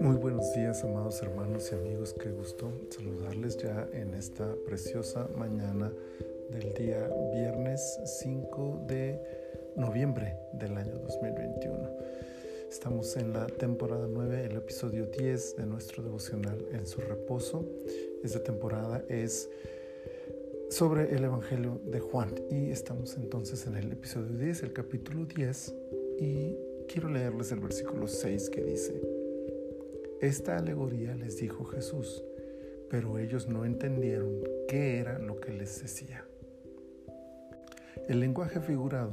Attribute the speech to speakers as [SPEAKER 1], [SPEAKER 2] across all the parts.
[SPEAKER 1] Muy buenos días, amados hermanos y amigos. Qué gusto saludarles ya en esta preciosa mañana del día viernes 5 de noviembre del año 2021. Estamos en la temporada 9, el episodio 10 de nuestro devocional en su reposo. Esta temporada es sobre el Evangelio de Juan y estamos entonces en el episodio 10, el capítulo 10 y quiero leerles el versículo 6 que dice, esta alegoría les dijo Jesús, pero ellos no entendieron qué era lo que les decía. El lenguaje figurado,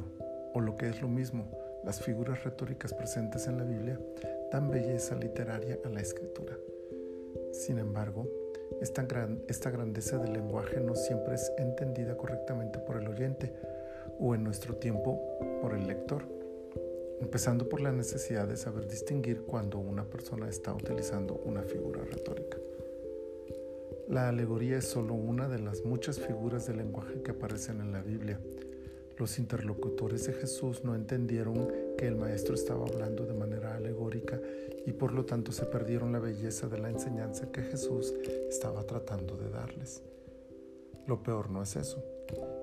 [SPEAKER 1] o lo que es lo mismo, las figuras retóricas presentes en la Biblia, dan belleza literaria a la escritura. Sin embargo, esta, grandeza del lenguaje no siempre es entendida correctamente por el oyente o en nuestro tiempo por el lector, empezando por la necesidad de saber distinguir cuando una persona está utilizando una figura retórica. La alegoría es solo una de las muchas figuras del lenguaje que aparecen en la Biblia los interlocutores de Jesús no entendieron que el Maestro estaba hablando de manera alegórica y por lo tanto se perdieron la belleza de la enseñanza que Jesús estaba tratando de darles. Lo peor no es eso,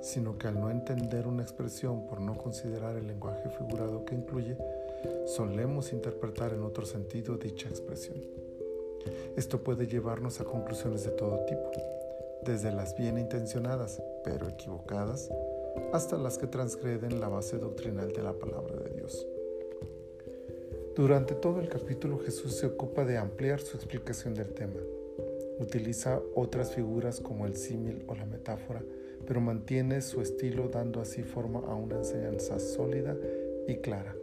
[SPEAKER 1] sino que al no entender una expresión por no considerar el lenguaje figurado que incluye, solemos interpretar en otro sentido dicha expresión. Esto puede llevarnos a conclusiones de todo tipo, desde las bien intencionadas pero equivocadas, hasta las que transgreden la base doctrinal de la palabra de Dios. Durante todo el capítulo Jesús se ocupa de ampliar su explicación del tema. Utiliza otras figuras como el símil o la metáfora, pero mantiene su estilo dando así forma a una enseñanza sólida y clara.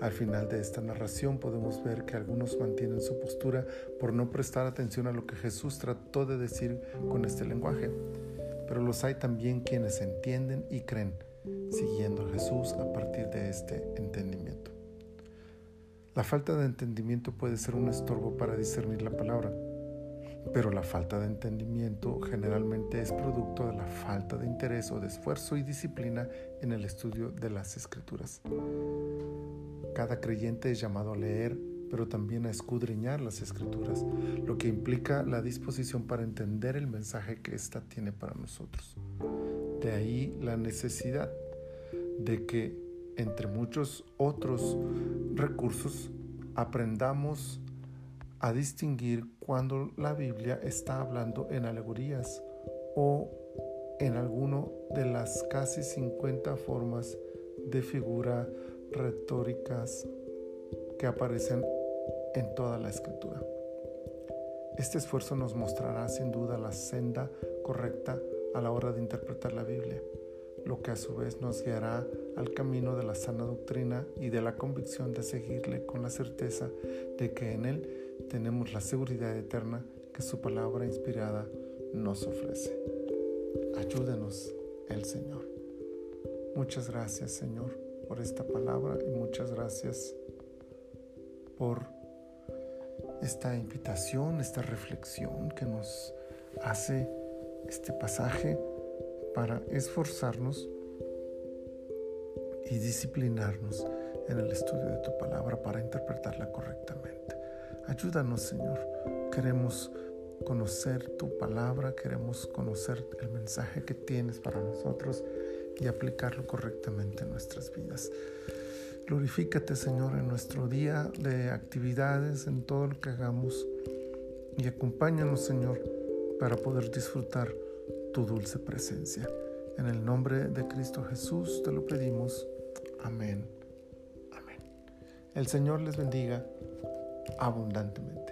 [SPEAKER 1] Al final de esta narración podemos ver que algunos mantienen su postura por no prestar atención a lo que Jesús trató de decir con este lenguaje pero los hay también quienes entienden y creen, siguiendo a Jesús a partir de este entendimiento. La falta de entendimiento puede ser un estorbo para discernir la palabra, pero la falta de entendimiento generalmente es producto de la falta de interés o de esfuerzo y disciplina en el estudio de las escrituras. Cada creyente es llamado a leer, pero también a escudriñar las escrituras, lo que implica la disposición para entender el mensaje que ésta tiene para nosotros. De ahí la necesidad de que, entre muchos otros recursos, aprendamos a distinguir cuando la Biblia está hablando en alegorías o en alguno de las casi 50 formas de figura retóricas que aparecen en toda la escritura. Este esfuerzo nos mostrará sin duda la senda correcta a la hora de interpretar la Biblia, lo que a su vez nos guiará al camino de la sana doctrina y de la convicción de seguirle con la certeza de que en Él tenemos la seguridad eterna que su palabra inspirada nos ofrece. Ayúdenos el Señor. Muchas gracias Señor por esta palabra y muchas gracias por esta invitación, esta reflexión que nos hace este pasaje para esforzarnos y disciplinarnos en el estudio de tu palabra para interpretarla correctamente. Ayúdanos, Señor. Queremos conocer tu palabra, queremos conocer el mensaje que tienes para nosotros y aplicarlo correctamente en nuestras vidas. Glorifícate, Señor, en nuestro día de actividades, en todo lo que hagamos. Y acompáñanos, Señor, para poder disfrutar tu dulce presencia. En el nombre de Cristo Jesús te lo pedimos. Amén. Amén. El Señor les bendiga abundantemente.